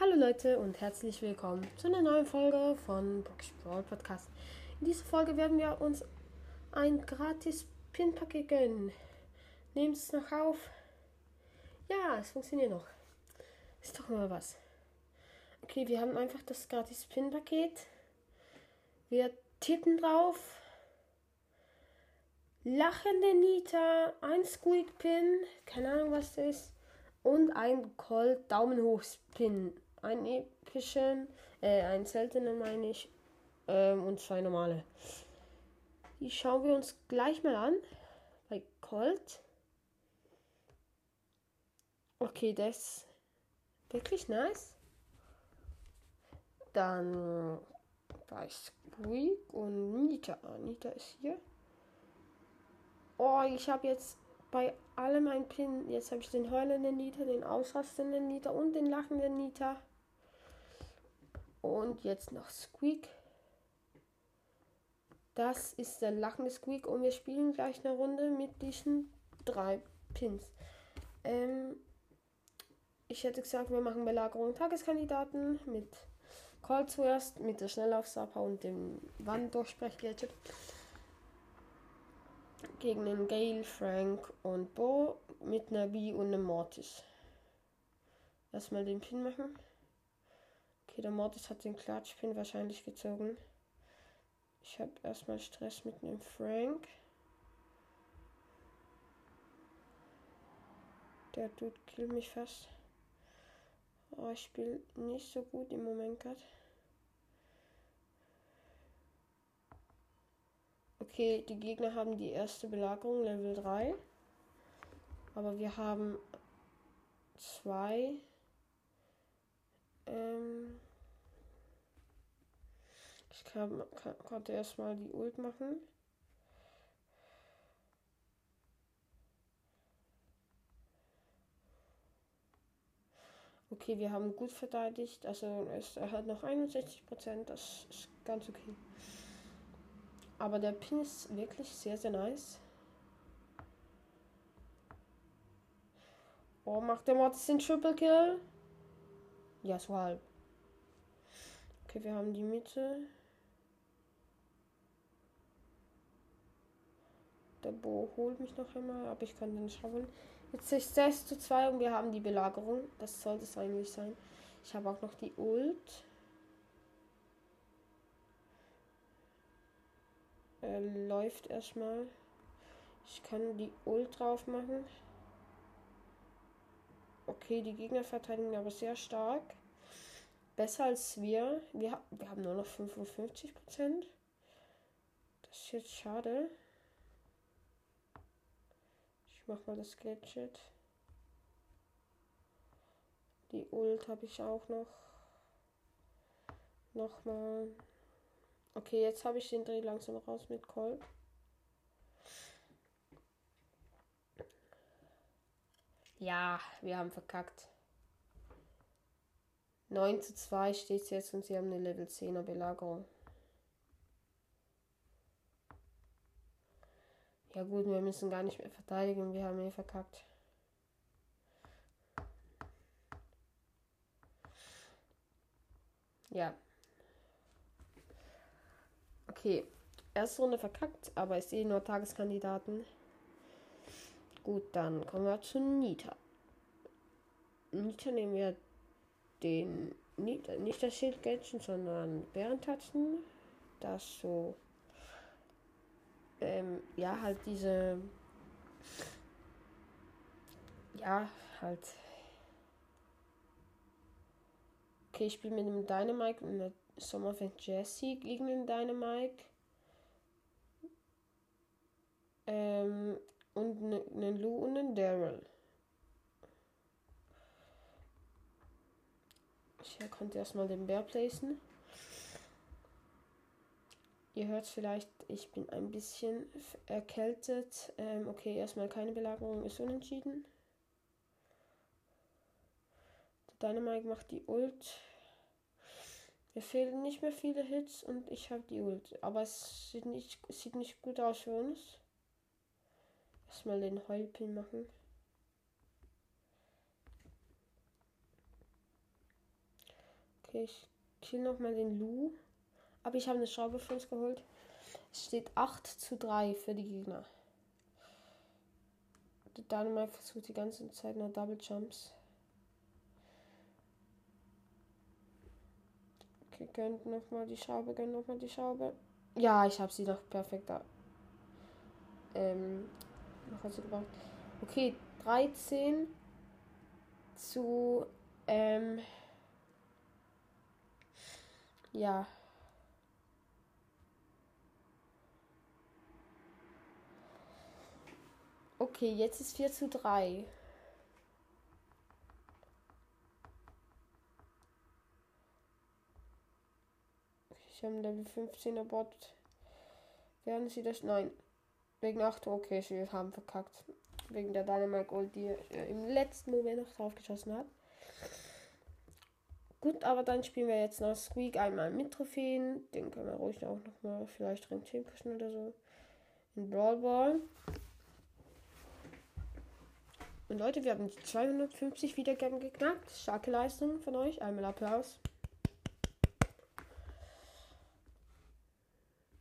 Hallo Leute und herzlich willkommen zu einer neuen Folge von Bookish Brawl Podcast. In dieser Folge werden wir uns ein gratis Pin-Paket gönnen. Nehmt es noch auf. Ja, es funktioniert noch. Ist doch mal was. Okay, wir haben einfach das gratis Pin-Paket. Wir tippen drauf. Lachende Nita, ein Squeak Pin, keine Ahnung was das ist, und ein Colt Daumen hoch Pin einen epischen, äh, einen seltenen meine ich, ähm, und zwei normale. Die schauen wir uns gleich mal an. Bei Colt. Okay, das ist wirklich nice. Dann bei Squeak und Nita. Nita ist hier. Oh, ich habe jetzt bei allem ein Pin. Jetzt habe ich den heulenden Nita, den ausrastenden Nita und den lachenden Nita. Und jetzt noch Squeak. Das ist der lachende Squeak und wir spielen gleich eine Runde mit diesen drei Pins. Ähm, ich hätte gesagt, wir machen Belagerung Tageskandidaten mit Call zuerst, mit der Schnelllaufsapa und dem Wanddurchsprech-Gadget. Gegen den Gale, Frank und Bo mit einer B und einem Mortis. Erstmal den Pin machen. Okay, der Mortis hat den Klatschpin wahrscheinlich gezogen. Ich habe erstmal Stress mit dem Frank. Der Dude killt mich fast. Oh, ich spiele nicht so gut im Moment gerade. Okay, die Gegner haben die erste Belagerung, Level 3. Aber wir haben zwei. Ähm, ich kann, kann, konnte erstmal die Ult machen. Okay, wir haben gut verteidigt. Also es, er hat noch 61 Prozent. Das ist ganz okay. Aber der Pin ist wirklich sehr, sehr nice. Oh, macht der Mortis den Triple Kill? Ja, so halb. Okay, wir haben die Mitte. Der Bo holt mich noch einmal, aber ich kann den nicht. Jetzt ist 6 zu 2 und wir haben die Belagerung. Das sollte es eigentlich sein. Ich habe auch noch die Ult. Er läuft erstmal. Ich kann die Ult drauf machen. Okay, die Gegner verteidigen aber sehr stark. Besser als wir. Wir, wir haben nur noch 55 Prozent. Das ist jetzt schade. Mach mal das Gadget. Die Ult habe ich auch noch. Nochmal. Okay, jetzt habe ich den Dreh langsam raus mit Colt. Ja, wir haben verkackt. 9 zu 2 steht es jetzt und sie haben eine Level 10er Belagerung. Ja gut, wir müssen gar nicht mehr verteidigen, wir haben eh verkackt. Ja. Okay, erste Runde verkackt, aber ich sehe nur Tageskandidaten. Gut, dann kommen wir zu Nita. Nita nehmen wir den, nicht, nicht das Schildgätchen, sondern Bärentatzen. Das so, ähm, ja, halt diese, ja, halt. Okay, ich spiele mit dem Dynamite und der Sommerfeld Jesse gegen den Dynamite. Ähm, und einen ne Lou und einen Daryl. Ich konnte erstmal den Bär placen. Ihr hört vielleicht, ich bin ein bisschen erkältet. Ähm, okay, erstmal keine Belagerung, ist unentschieden. Der Dynamite macht die Ult. Mir fehlen nicht mehr viele Hits und ich habe die Ult. Aber es sieht nicht, sieht nicht gut aus für uns. Erstmal den Heulpin machen. Okay, ich kill nochmal den Lu. Aber ich habe eine Schraube für uns geholt. Es steht 8 zu 3 für die Gegner. Der Dynamite versucht die ganze Zeit nur Double Jumps. Okay, gönnt nochmal die Schraube, gönnt nochmal die Schraube. Ja, ich habe sie noch perfekt da. Ähm, noch also gebracht. Okay, 13 zu, ähm, ja. Okay, jetzt ist 4 zu 3. Ich habe Level 15er Bot. Werden sie das? Nein. Wegen 8. Okay, sie haben verkackt. Wegen der Dynamite Gold, die im letzten Moment noch drauf geschossen hat. Gut, aber dann spielen wir jetzt noch Squeak einmal mit Trophäen. Den können wir ruhig auch nochmal vielleicht Rang 10 pushen oder so. In Brawl Ball. Und Leute, wir haben die 250 Wiedergaben geknackt. Starke Leistung von euch. Einmal Applaus.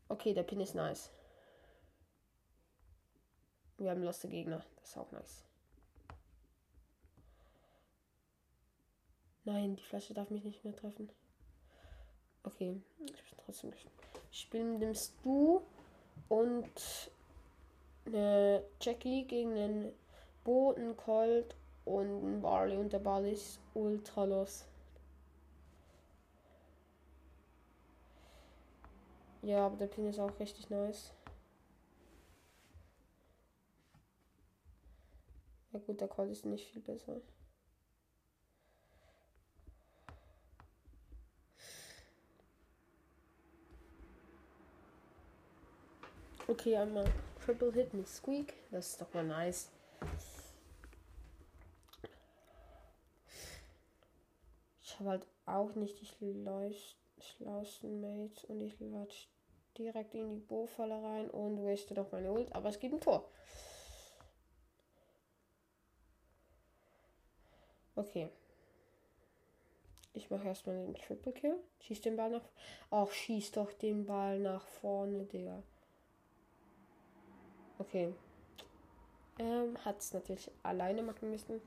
Okay, der Pin ist nice. Wir haben loste Gegner. Das ist auch nice. Nein, die Flasche darf mich nicht mehr treffen. Okay, ich bin trotzdem Ich spiele mit dem Stu und eine Jackie gegen einen Bo, einen Colt und einen Barley. Und der Barley ist ultra los. Ja, aber der Pin ist auch richtig nice. Ja gut, der Colt ist nicht viel besser. Okay, einmal Triple Hit mit Squeak. Das ist doch mal nice. Ich habe halt auch nicht die schlausten Mates und ich latsch direkt in die Bohrfalle rein und waste doch meine Ult, aber es gibt ein Tor. Okay. Ich mache erstmal den Triple Kill. Schieß den Ball nach. Ach, schieß doch den Ball nach vorne, Digga. Okay. Ähm, hat es natürlich alleine machen müssen.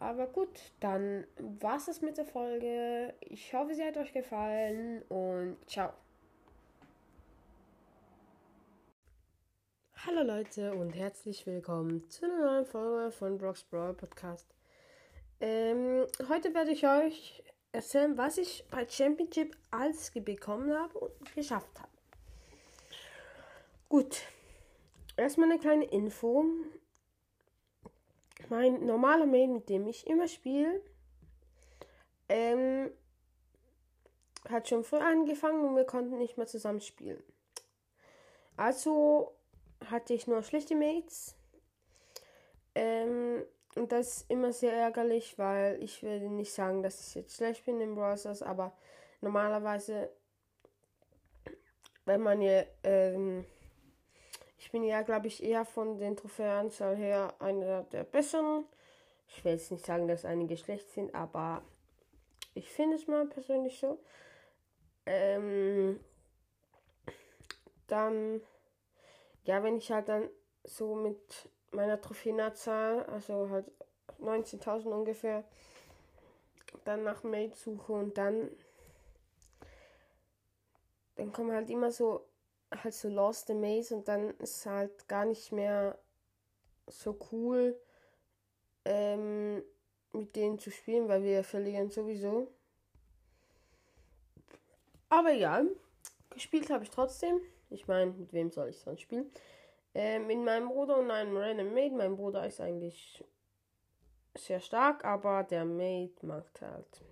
Aber gut, dann war es mit der Folge. Ich hoffe, sie hat euch gefallen und ciao. Hallo Leute und herzlich willkommen zu einer neuen Folge von Brock's Brawl Podcast. Ähm, heute werde ich euch erzählen, was ich bei Championship alles bekommen habe und geschafft habe. Gut, erstmal eine kleine Info. Mein normaler Main, mit dem ich immer spiele, ähm, hat schon früh angefangen und wir konnten nicht mehr zusammen spielen. Also hatte ich nur schlechte Mates. Ähm, und das ist immer sehr ärgerlich, weil ich würde nicht sagen, dass ich jetzt schlecht bin im Browsers, aber normalerweise, wenn man ja, ähm, ich bin ja, glaube ich, eher von den Trophäenanzahl her einer der besseren. Ich will jetzt nicht sagen, dass einige schlecht sind, aber ich finde es mal persönlich so. Ähm, dann ja, wenn ich halt dann so mit meiner Trophäenzahl, also halt 19.000 ungefähr, dann nach Mate suche und dann, dann kommen halt immer so, halt so Lost in Maze und dann ist halt gar nicht mehr so cool, ähm, mit denen zu spielen, weil wir verlieren sowieso. Aber ja, gespielt habe ich trotzdem. Ich meine, mit wem soll ich sonst spielen? Äh, mit meinem Bruder und einem Random Mate. Mein Bruder ist eigentlich sehr stark, aber der Mate macht halt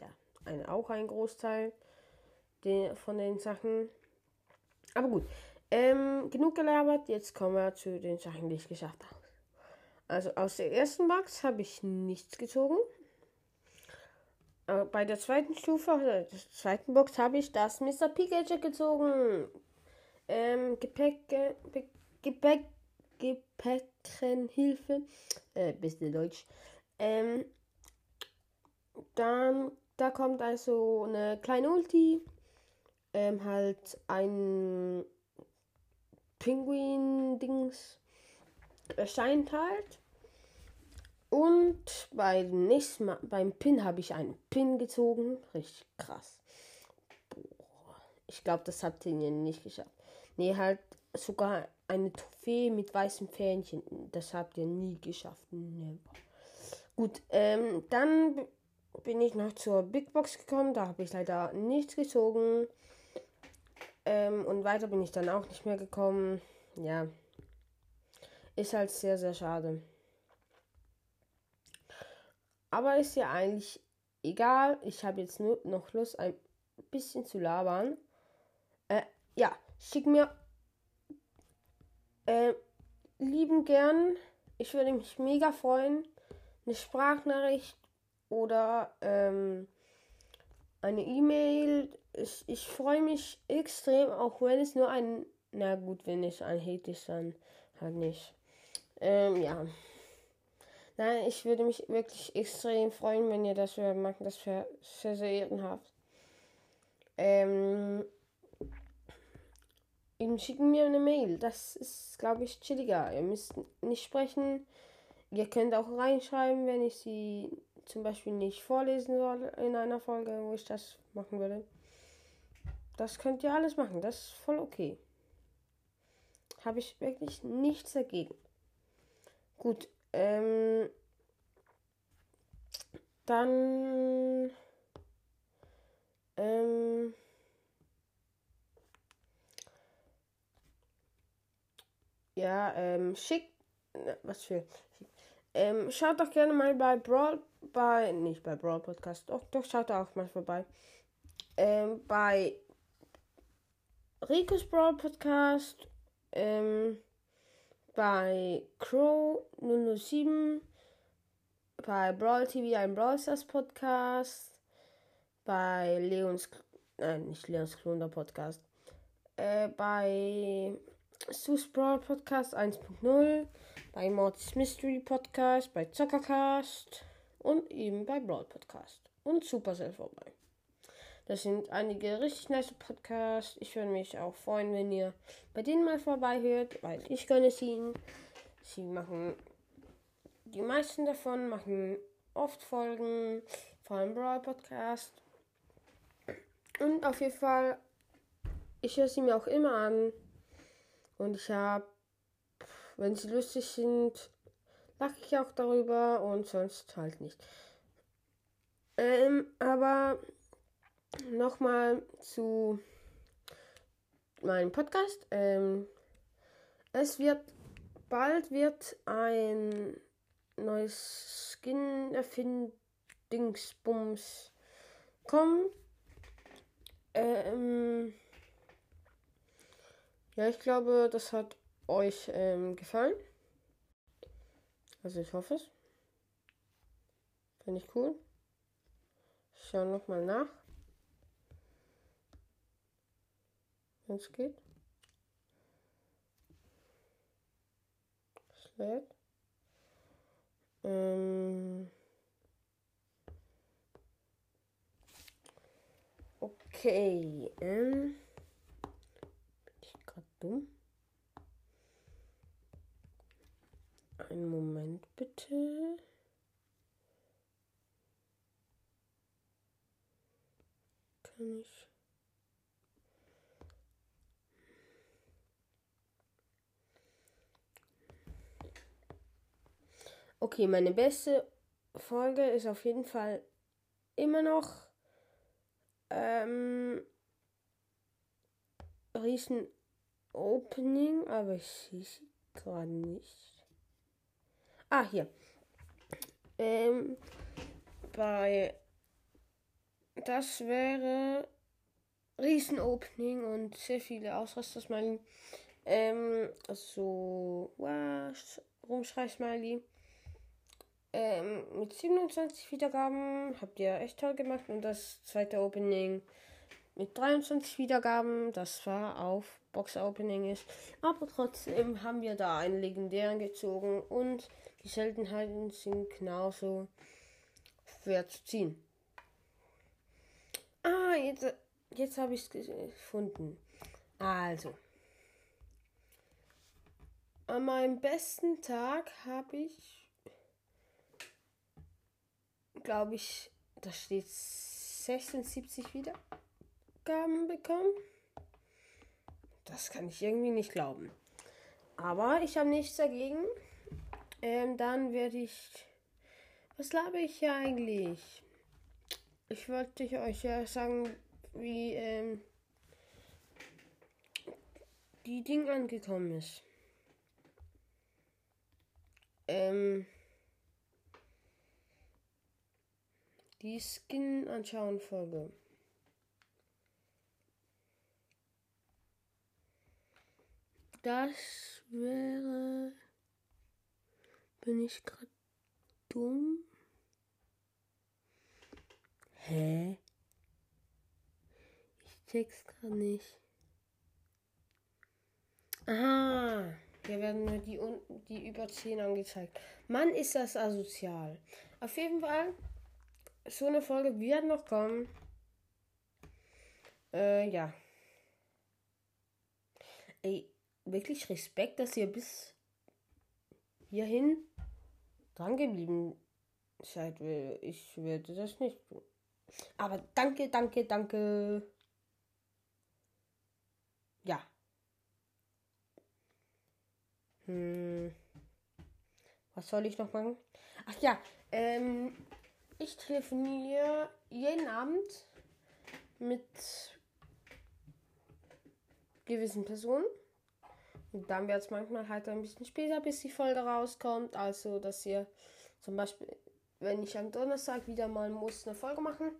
ja eine, auch einen Großteil von den Sachen. Aber gut, ähm, genug gelabert. Jetzt kommen wir zu den Sachen, die ich geschafft habe. Also aus der ersten Box habe ich nichts gezogen. Aber bei der zweiten Stufe, also der zweiten Box, habe ich das Mr. Pikachu gezogen ähm, Gepäck, Gepäck, Gepäck, Gepäckenhilfe, äh, beste Deutsch. Ähm, dann da kommt also eine kleine Ulti. Ähm, halt ein Pinguin-Dings erscheint halt. Und beim nächsten Mal, beim Pin habe ich einen Pin gezogen. Richtig krass. Boah. Ich glaube, das habt ihr nicht geschafft. Nee, halt sogar eine Trophäe mit weißem Fähnchen. Das habt ihr nie geschafft. Never. Gut, ähm, dann bin ich noch zur Big Box gekommen. Da habe ich leider nichts gezogen. Ähm, und weiter bin ich dann auch nicht mehr gekommen. Ja. Ist halt sehr, sehr schade. Aber ist ja eigentlich egal. Ich habe jetzt nur noch Lust, ein bisschen zu labern. Äh, ja, schick mir äh, lieben gern. Ich würde mich mega freuen. Eine Sprachnachricht oder ähm, eine E-Mail. Ich, ich freue mich extrem, auch wenn es nur ein. Na gut, wenn es ein Hate ist, dann halt nicht. Ähm, ja. Nein, ich würde mich wirklich extrem freuen, wenn ihr das macht. Das wäre sehr, sehr ehrenhaft. Ähm, eben schicken mir eine Mail. Das ist, glaube ich, chilliger. Ihr müsst nicht sprechen. Ihr könnt auch reinschreiben, wenn ich sie zum Beispiel nicht vorlesen soll in einer Folge, wo ich das machen würde. Das könnt ihr alles machen. Das ist voll okay. Habe ich wirklich nichts dagegen. Gut. Ähm, dann. Ähm, ja, ähm, schick. Was für. Ähm, schaut doch gerne mal bei Brawl. Bei. Nicht bei Brawl Podcast. Doch, doch, schaut da auch mal vorbei. Ähm, bei Ricos Brawl Podcast. Ähm, bei Crow 007. Bei Brawl TV ein Brawl Stars Podcast. Bei Leons. Nein, nicht Leons Klunder Podcast. Äh, bei Sus Brawl Podcast 1.0, bei Mortis Mystery Podcast, bei Zockercast und eben bei Brawl Podcast und Supercell vorbei. Das sind einige richtig nice Podcasts. Ich würde mich auch freuen, wenn ihr bei denen mal vorbei hört, weil ich gönne es ihnen. Sie machen, die meisten davon machen oft Folgen, vor allem Brawl Podcast. Und auf jeden Fall, ich höre sie mir auch immer an. Und ich habe, wenn sie lustig sind, lache ich auch darüber und sonst halt nicht. Ähm, aber nochmal zu meinem Podcast. Ähm, es wird bald wird ein neues Skin Erfindingsbums kommen. Ähm, ja, ich glaube, das hat euch ähm, gefallen. Also ich hoffe es. Finde ich cool. Ich schaue nochmal nach. Wenn es geht. Es Ähm okay. Ähm dumm. Einen Moment bitte. Kann ich. Okay, meine beste Folge ist auf jeden Fall immer noch ähm, Riesen Opening, aber ich sehe sie gerade nicht. Ah, hier. Ähm, bei das wäre Riesen-Opening und sehr viele Ausraster-Smiley. Ähm, also, wow, Rumschrei-Smiley. Ähm, mit 27 Wiedergaben habt ihr echt toll gemacht. Und das zweite Opening mit 23 Wiedergaben. Das war auf Box Opening ist. Aber trotzdem haben wir da einen legendären gezogen und die Seltenheiten sind genauso schwer zu ziehen. Ah, jetzt, jetzt habe ich es gefunden. Also. An meinem besten Tag habe ich, glaube ich, da steht 76 Wiedergaben bekommen. Das kann ich irgendwie nicht glauben. Aber ich habe nichts dagegen. Ähm, dann werde ich. Was glaube ich hier eigentlich? Ich wollte euch ja sagen, wie ähm, die Ding angekommen ist. Ähm, die Skin anschauen Folge. Das wäre. Bin ich gerade dumm? Hä? Ich check's gerade nicht. Aha. Hier werden nur die unten, die über 10 angezeigt. Mann, ist das asozial. Auf jeden Fall, so eine Folge wird noch kommen. Äh, ja. Ey, wirklich Respekt, dass ihr bis hierhin dran geblieben seid. Ich werde das nicht tun. Aber danke, danke, danke. Ja. Hm. Was soll ich noch machen? Ach ja, ähm, ich telefoniere jeden Abend mit gewissen Personen. Und dann wird es manchmal halt ein bisschen später, bis die Folge rauskommt. Also, dass ihr zum Beispiel, wenn ich am Donnerstag wieder mal muss eine Folge machen,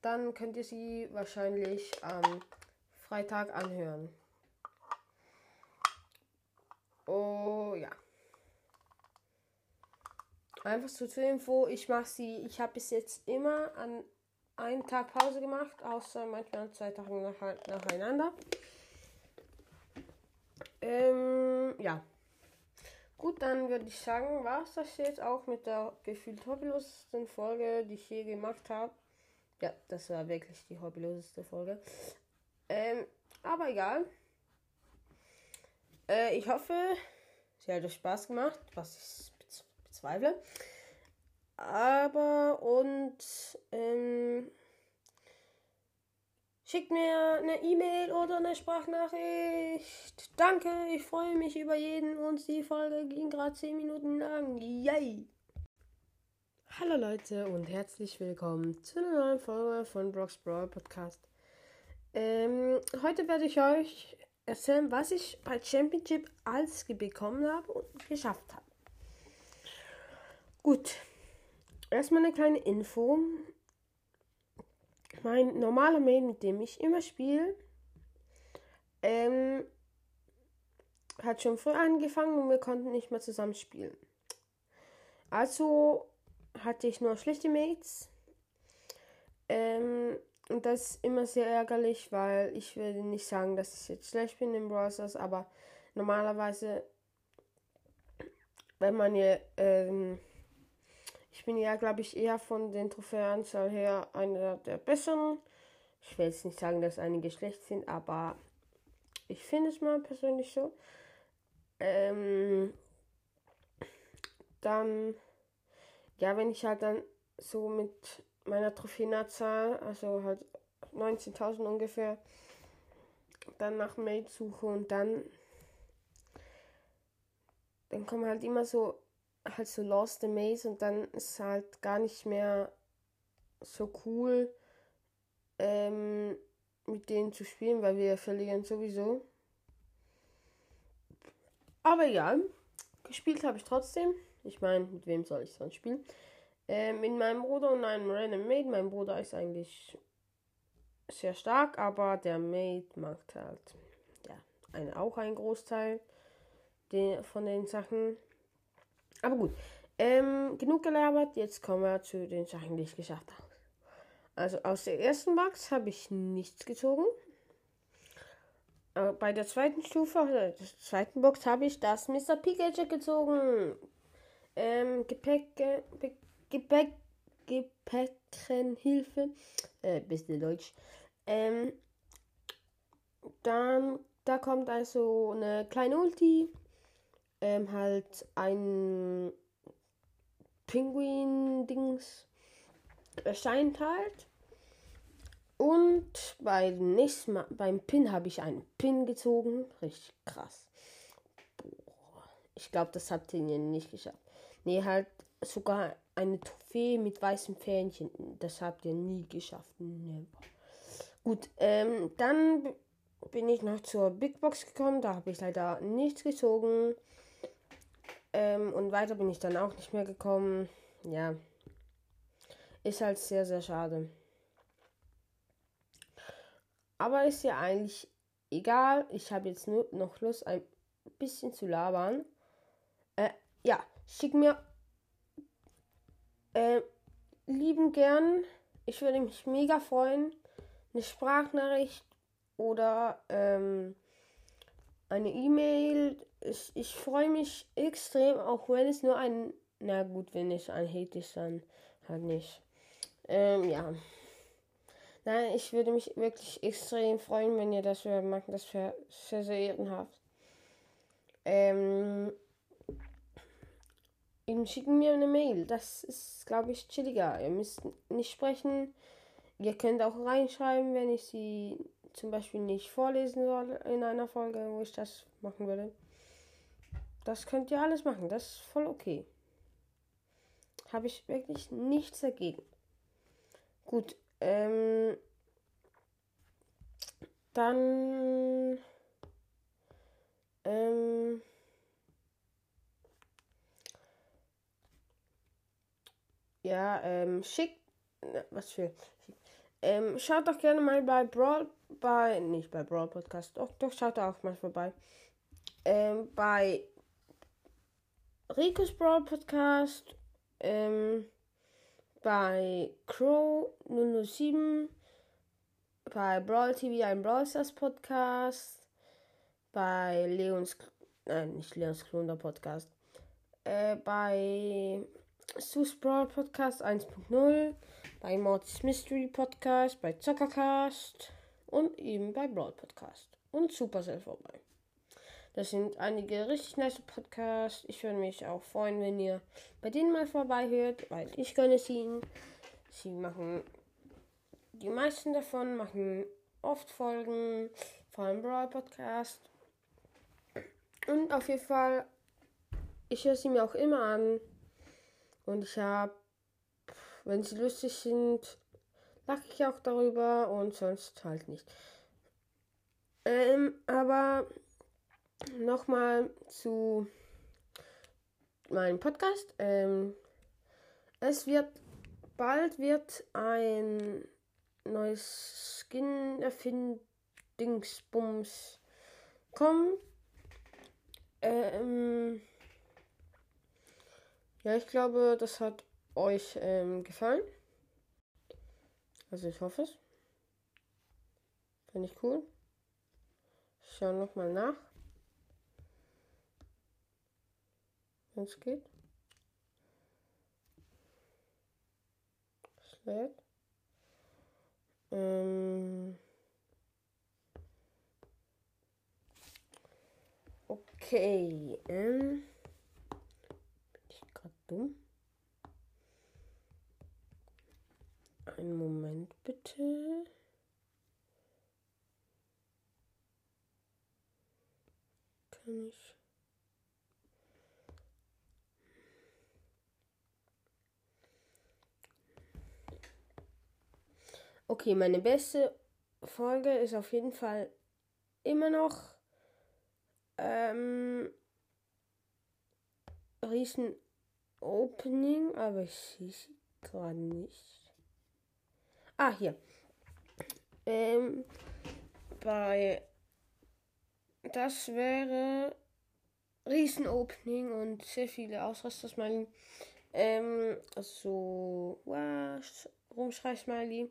dann könnt ihr sie wahrscheinlich am Freitag anhören. Oh ja. Einfach so zur Info, ich mache sie, ich habe bis jetzt immer an einen Tag Pause gemacht, außer manchmal zwei Tage nach, nacheinander. Ähm, ja. Gut, dann würde ich sagen, war es das jetzt auch mit der gefühlt hobbylosesten Folge, die ich je gemacht habe. Ja, das war wirklich die hobbyloseste Folge. Ähm, aber egal. Äh, ich hoffe, sie hat euch Spaß gemacht, was ich bezweifle. Aber und ähm, schickt mir eine E-Mail oder eine Sprachnachricht. Danke, ich freue mich über jeden und die Folge ging gerade 10 Minuten lang. Yay! Hallo Leute und herzlich willkommen zu einer neuen Folge von Brock's Brawl Podcast. Ähm, heute werde ich euch erzählen, was ich bei Championship alles bekommen habe und geschafft habe. Gut, erstmal eine kleine Info. Mein normaler Main, mit dem ich immer spiele, ähm, hat schon früh angefangen und wir konnten nicht mehr zusammen spielen. Also hatte ich nur schlechte Mates. Ähm, und das ist immer sehr ärgerlich, weil ich würde nicht sagen, dass ich jetzt schlecht bin im Browsers, aber normalerweise, wenn man ja, ähm, bin ja, glaube ich, eher von den Trophäenanzahl her einer der besseren. Ich will jetzt nicht sagen, dass einige schlecht sind, aber ich finde es mal persönlich so. Ähm, dann, ja, wenn ich halt dann so mit meiner Trophäenzahl, also halt 19.000 ungefähr, dann nach Mate suche und dann dann kommen halt immer so halt so Lost the Maze und dann ist halt gar nicht mehr so cool ähm, mit denen zu spielen, weil wir verlieren sowieso. Aber egal, gespielt habe ich trotzdem. Ich meine, mit wem soll ich sonst spielen? Ähm, mit meinem Bruder und einem Random Mate. Mein Bruder ist eigentlich sehr stark, aber der Mate macht halt ja ein, auch einen Großteil den, von den Sachen. Aber gut, ähm, genug gelabert. Jetzt kommen wir zu den Sachen, die ich geschafft habe. Also aus der ersten Box habe ich nichts gezogen. Äh, bei der zweiten Stufe, also der zweiten Box, habe ich das Mr. Pikachu gezogen. Ähm, Gepäck, Gepäck, Gepäckenhilfe äh, bisschen Deutsch. Ähm, dann, da kommt also eine kleine Ulti, ähm, halt ein Pinguin-Dings erscheint halt. Und beim nächsten Mal, beim Pin habe ich einen Pin gezogen. Richtig krass. Boah. Ich glaube, das habt ihr nicht geschafft. Nee, halt sogar eine Trophäe mit weißem Fähnchen. Das habt ihr nie geschafft. Never. Gut, ähm, dann bin ich noch zur Big Box gekommen. Da habe ich leider nichts gezogen. Ähm, und weiter bin ich dann auch nicht mehr gekommen. Ja. Ist halt sehr, sehr schade. Aber ist ja eigentlich egal. Ich habe jetzt nur noch Lust, ein bisschen zu labern. Äh, ja, schick mir äh, lieben gern. Ich würde mich mega freuen. Eine Sprachnachricht oder ähm, eine E-Mail. Ich, ich freue mich extrem, auch wenn es nur ein. Na gut, wenn es ein Hate ist, dann halt nicht. Ähm, ja. Nein, ich würde mich wirklich extrem freuen, wenn ihr das macht. Das wäre sehr, sehr ehrenhaft. Ähm, eben schicken mir eine Mail. Das ist, glaube ich, chilliger. Ihr müsst nicht sprechen. Ihr könnt auch reinschreiben, wenn ich sie zum Beispiel nicht vorlesen soll in einer Folge, wo ich das machen würde. Das könnt ihr alles machen. Das ist voll okay. Habe ich wirklich nichts dagegen. Gut, ähm, dann, ähm, ja, ähm, schickt, was für, ähm, schaut doch gerne mal bei Brawl, bei, nicht bei Brawl Podcast, doch, doch, schaut da auch mal vorbei. Ähm, bei Rico's Brawl Podcast, ähm, bei Crow 007, bei Brawl TV ein Brawl Stars Podcast, bei Leons, nein, nicht Leons Klon, Podcast, äh, bei Sus Brawl Podcast 1.0, bei Mortis Mystery Podcast, bei Zockercast und eben bei Brawl Podcast und Supercell vorbei. Das sind einige richtig nice Podcasts. Ich würde mich auch freuen, wenn ihr bei denen mal vorbei hört, weil ich gönne es ihnen. Sie machen, die meisten davon machen oft Folgen, vor allem Brawl Podcast. Und auf jeden Fall, ich höre sie mir auch immer an. Und ich habe, wenn sie lustig sind, lache ich auch darüber und sonst halt nicht. Ähm, aber nochmal zu meinem Podcast. Ähm, es wird bald wird ein neues Skin Erfindingsbums kommen. Ähm, ja, ich glaube, das hat euch ähm, gefallen. Also ich hoffe es. Finde ich cool. Schau nochmal nach. Es geht. Sled. Ähm okay. Ähm bin ich gerade dumm? Einen Moment bitte. Kann ich. Okay, meine beste Folge ist auf jeden Fall immer noch ähm, Riesen Opening, aber ich sehe sie gerade nicht. Ah, hier. Ähm, bei das wäre Riesen Opening und sehr viele Ausraster-Smiley. Ähm, also, wow, Rumschrei-Smiley.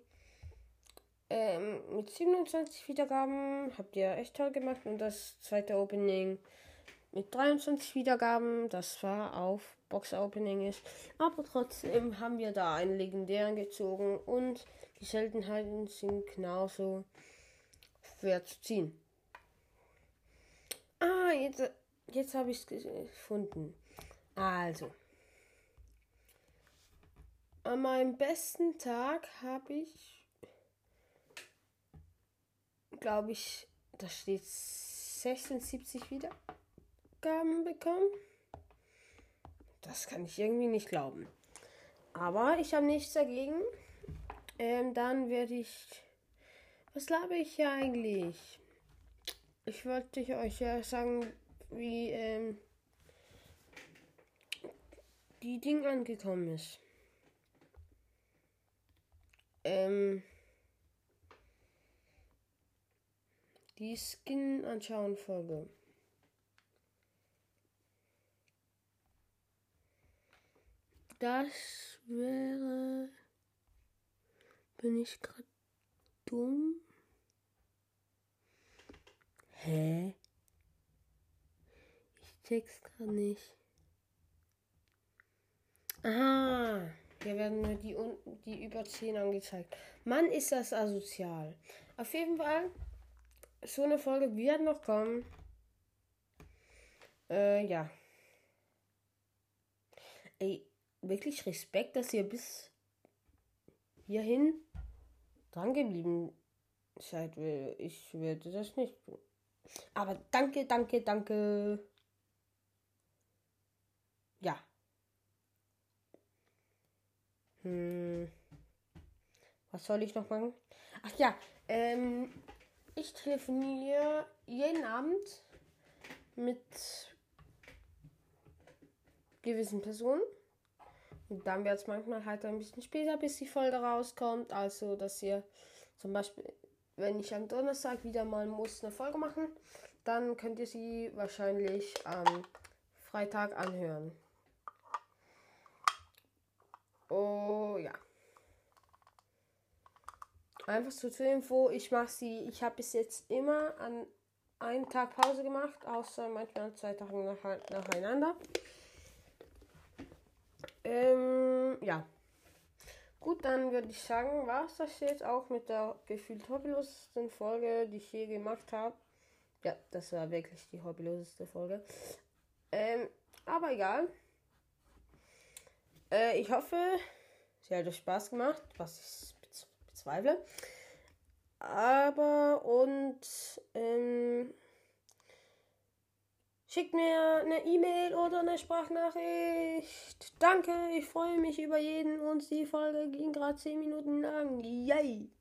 Ähm, mit 27 Wiedergaben habt ihr echt toll gemacht. Und das zweite Opening mit 23 Wiedergaben. Das war auf Box Opening ist. Aber trotzdem haben wir da einen legendären gezogen und die Seltenheiten sind genauso schwer zu ziehen. Ah, jetzt, jetzt habe ich es gefunden. Also. An meinem besten Tag habe ich, glaube ich, da steht 76 Wiedergaben bekommen. Das kann ich irgendwie nicht glauben. Aber ich habe nichts dagegen. Ähm, dann werde ich. Was labe ich hier eigentlich? Ich wollte euch ja sagen, wie ähm, die Ding angekommen ist. Ähm, die Skin anschauen Folge. Das wäre. Bin ich gerade dumm? Hä? Ich check's gerade nicht. Aha. Hier werden nur die die über 10 angezeigt. Mann, ist das asozial. Auf jeden Fall, so eine Folge wird noch kommen. Äh, ja. Ey, wirklich Respekt, dass ihr bis hierhin dran geblieben seid. Ich werde das nicht tun. Aber danke, danke, danke. Ja. Hm. Was soll ich noch machen? Ach ja, ähm, ich telefoniere jeden Abend mit gewissen Personen. Und dann wird es manchmal halt ein bisschen später, bis die Folge rauskommt. Also, dass ihr zum Beispiel, wenn ich am Donnerstag wieder mal muss eine Folge machen, dann könnt ihr sie wahrscheinlich am Freitag anhören. Oh ja. Einfach so zur Info, ich mache sie, ich habe bis jetzt immer an einen Tag Pause gemacht, außer manchmal zwei Tage nach, nacheinander. Ähm, ja. Gut, dann würde ich sagen, war es das jetzt auch mit der gefühlt hobbylosesten Folge, die ich je gemacht habe. Ja, das war wirklich die hobbyloseste Folge. Ähm, aber egal. Äh, ich hoffe, sie hat euch Spaß gemacht, was ich bezweifle. Aber und ähm, Schickt mir eine E-Mail oder eine Sprachnachricht. Danke, ich freue mich über jeden und die Folge ging gerade 10 Minuten lang. Yay!